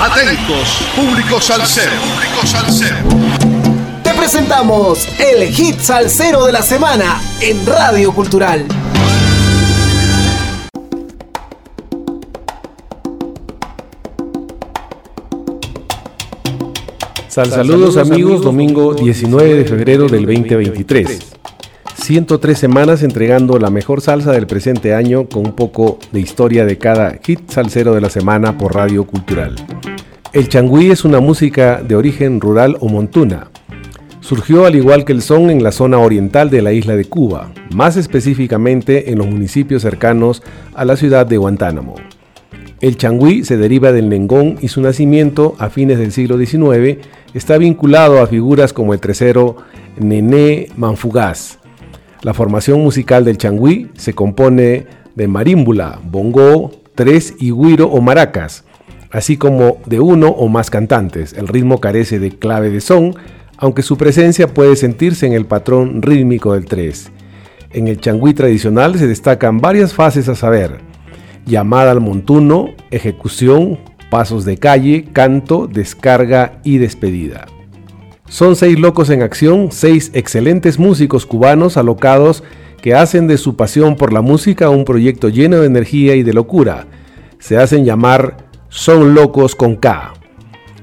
Atentos, público salsero. Público salsero. Te presentamos el hit salsero de la semana en Radio Cultural. Sal saludos amigos, domingo 19 de febrero del 2023. 103 semanas entregando la mejor salsa del presente año con un poco de historia de cada hit salsero de la semana por Radio Cultural. El changüí es una música de origen rural o montuna. Surgió al igual que el son en la zona oriental de la isla de Cuba, más específicamente en los municipios cercanos a la ciudad de Guantánamo. El changüí se deriva del nengón y su nacimiento a fines del siglo XIX está vinculado a figuras como el tercero Nené Manfugaz. La formación musical del changüí se compone de marímbula, bongo, tres y guiro o maracas, así como de uno o más cantantes. El ritmo carece de clave de son, aunque su presencia puede sentirse en el patrón rítmico del tres. En el changüí tradicional se destacan varias fases a saber, llamada al montuno, ejecución, pasos de calle, canto, descarga y despedida. Son seis locos en acción, seis excelentes músicos cubanos alocados que hacen de su pasión por la música un proyecto lleno de energía y de locura. Se hacen llamar Son Locos con K.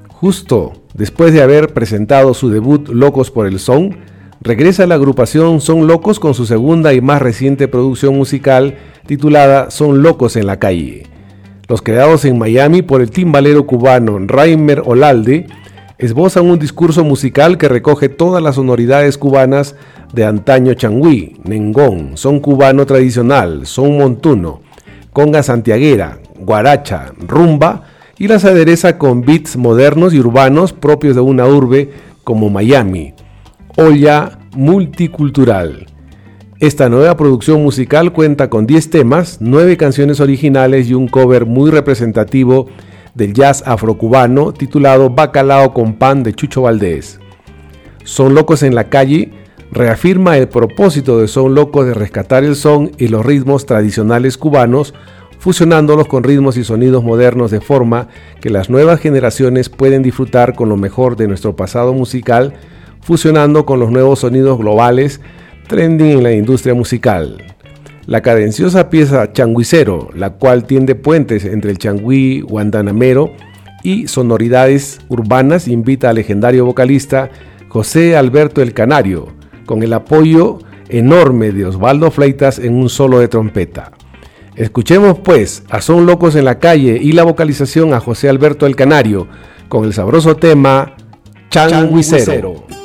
Justo después de haber presentado su debut Locos por el Son, regresa la agrupación Son Locos con su segunda y más reciente producción musical titulada Son Locos en la Calle. Los creados en Miami por el timbalero cubano Raimer Olalde esbozan un discurso musical que recoge todas las sonoridades cubanas de antaño changüí, nengón, son cubano tradicional, son montuno, conga santiaguera, guaracha, rumba y las adereza con beats modernos y urbanos propios de una urbe como Miami. Olla multicultural. Esta nueva producción musical cuenta con 10 temas, 9 canciones originales y un cover muy representativo del jazz afrocubano titulado Bacalao con pan de Chucho Valdés. Son Locos en la calle reafirma el propósito de Son Locos de rescatar el son y los ritmos tradicionales cubanos, fusionándolos con ritmos y sonidos modernos de forma que las nuevas generaciones pueden disfrutar con lo mejor de nuestro pasado musical, fusionando con los nuevos sonidos globales trending en la industria musical. La cadenciosa pieza Changuicero, la cual tiende puentes entre el changüí guantanamero y sonoridades urbanas, invita al legendario vocalista José Alberto el Canario, con el apoyo enorme de Osvaldo Fleitas en un solo de trompeta. Escuchemos pues a Son Locos en la Calle y la vocalización a José Alberto el Canario con el sabroso tema Changuicero.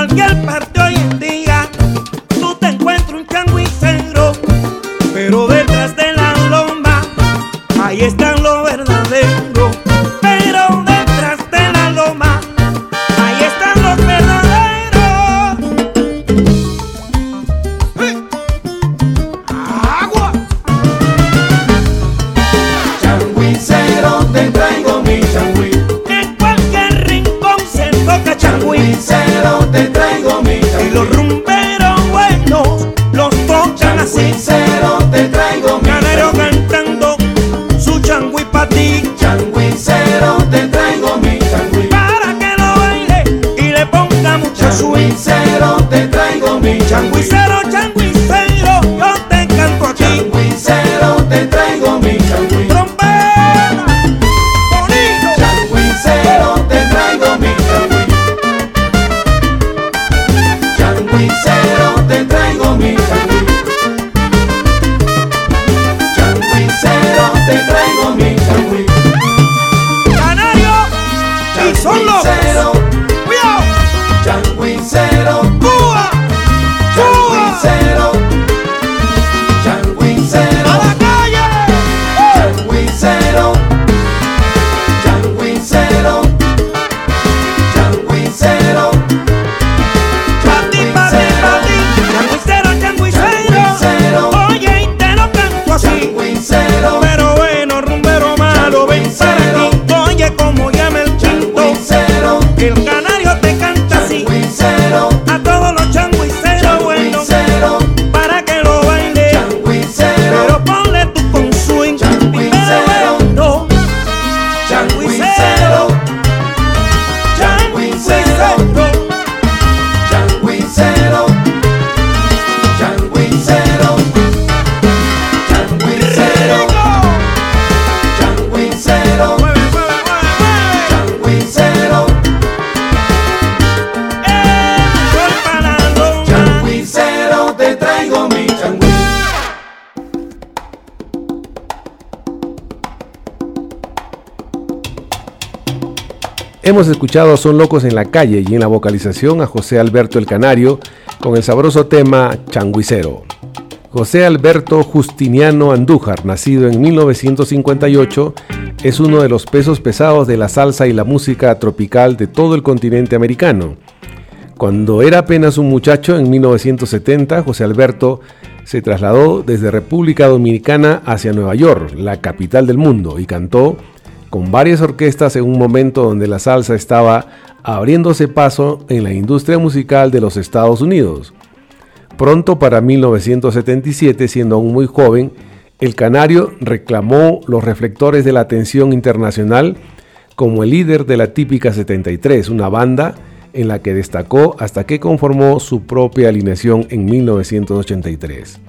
cualquier parte Canario, y son los. Hemos escuchado Son Locos en la calle y en la vocalización a José Alberto el Canario con el sabroso tema Changuicero. José Alberto Justiniano Andújar, nacido en 1958, es uno de los pesos pesados de la salsa y la música tropical de todo el continente americano. Cuando era apenas un muchacho, en 1970, José Alberto se trasladó desde República Dominicana hacia Nueva York, la capital del mundo, y cantó con varias orquestas en un momento donde la salsa estaba abriéndose paso en la industria musical de los Estados Unidos. Pronto para 1977, siendo aún muy joven, el canario reclamó los reflectores de la atención internacional como el líder de la típica 73, una banda en la que destacó hasta que conformó su propia alineación en 1983.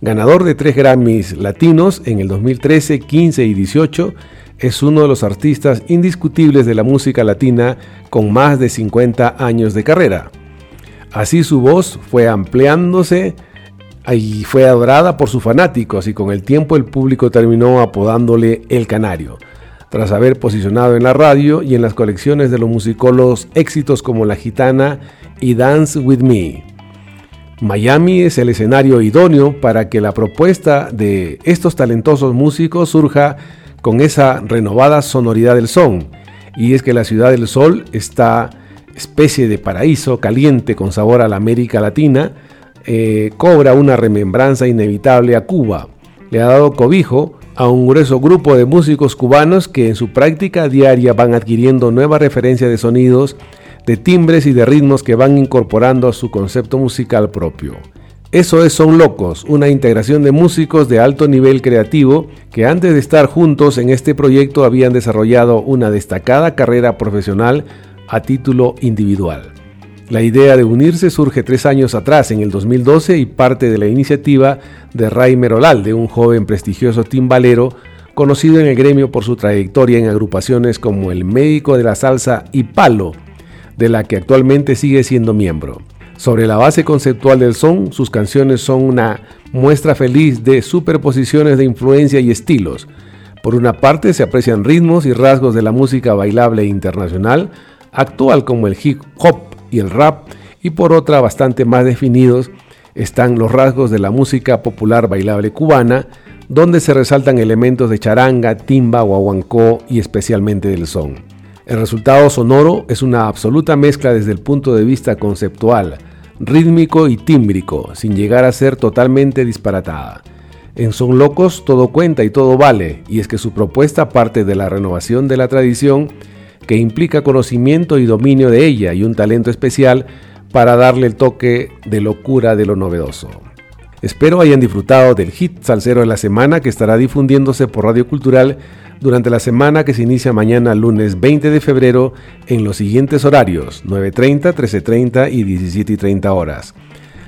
Ganador de tres Grammys latinos en el 2013, 15 y 18, es uno de los artistas indiscutibles de la música latina con más de 50 años de carrera. Así su voz fue ampliándose y fue adorada por sus fanáticos y con el tiempo el público terminó apodándole El Canario, tras haber posicionado en la radio y en las colecciones de los musicólogos éxitos como La Gitana y Dance With Me. Miami es el escenario idóneo para que la propuesta de estos talentosos músicos surja con esa renovada sonoridad del son. Y es que la ciudad del sol, esta especie de paraíso caliente con sabor a la América Latina, eh, cobra una remembranza inevitable a Cuba. Le ha dado cobijo a un grueso grupo de músicos cubanos que en su práctica diaria van adquiriendo nuevas referencias de sonidos, de timbres y de ritmos que van incorporando a su concepto musical propio. Eso es Son Locos, una integración de músicos de alto nivel creativo que antes de estar juntos en este proyecto habían desarrollado una destacada carrera profesional a título individual. La idea de unirse surge tres años atrás, en el 2012, y parte de la iniciativa de Ray Merolalde, un joven prestigioso timbalero conocido en el gremio por su trayectoria en agrupaciones como El Médico de la Salsa y Palo, de la que actualmente sigue siendo miembro. Sobre la base conceptual del son, sus canciones son una muestra feliz de superposiciones de influencia y estilos. Por una parte se aprecian ritmos y rasgos de la música bailable internacional, actual como el hip hop y el rap, y por otra bastante más definidos están los rasgos de la música popular bailable cubana, donde se resaltan elementos de charanga, timba, guaguancó y especialmente del son. El resultado sonoro es una absoluta mezcla desde el punto de vista conceptual, rítmico y tímbrico, sin llegar a ser totalmente disparatada. En Son Locos todo cuenta y todo vale, y es que su propuesta parte de la renovación de la tradición, que implica conocimiento y dominio de ella y un talento especial para darle el toque de locura de lo novedoso. Espero hayan disfrutado del hit salsero de la semana que estará difundiéndose por Radio Cultural durante la semana que se inicia mañana lunes 20 de febrero en los siguientes horarios 9.30, 13.30 y 17.30 horas.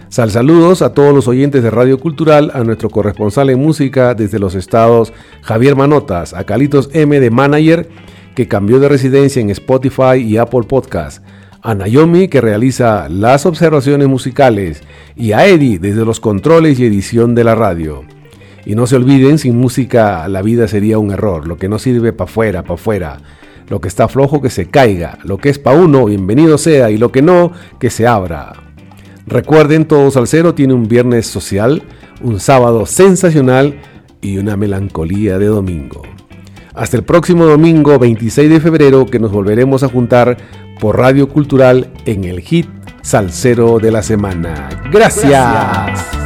Sal saludos a todos los oyentes de Radio Cultural, a nuestro corresponsal en música desde los estados Javier Manotas, a Calitos M de Manager, que cambió de residencia en Spotify y Apple Podcast, a Naomi que realiza las observaciones musicales y a Eddie desde los controles y edición de la radio. Y no se olviden, sin música la vida sería un error, lo que no sirve para afuera, para afuera. Lo que está flojo que se caiga, lo que es para uno, bienvenido sea, y lo que no, que se abra. Recuerden, todo Salcero tiene un viernes social, un sábado sensacional y una melancolía de domingo. Hasta el próximo domingo 26 de febrero que nos volveremos a juntar por Radio Cultural en el hit Salcero de la Semana. Gracias.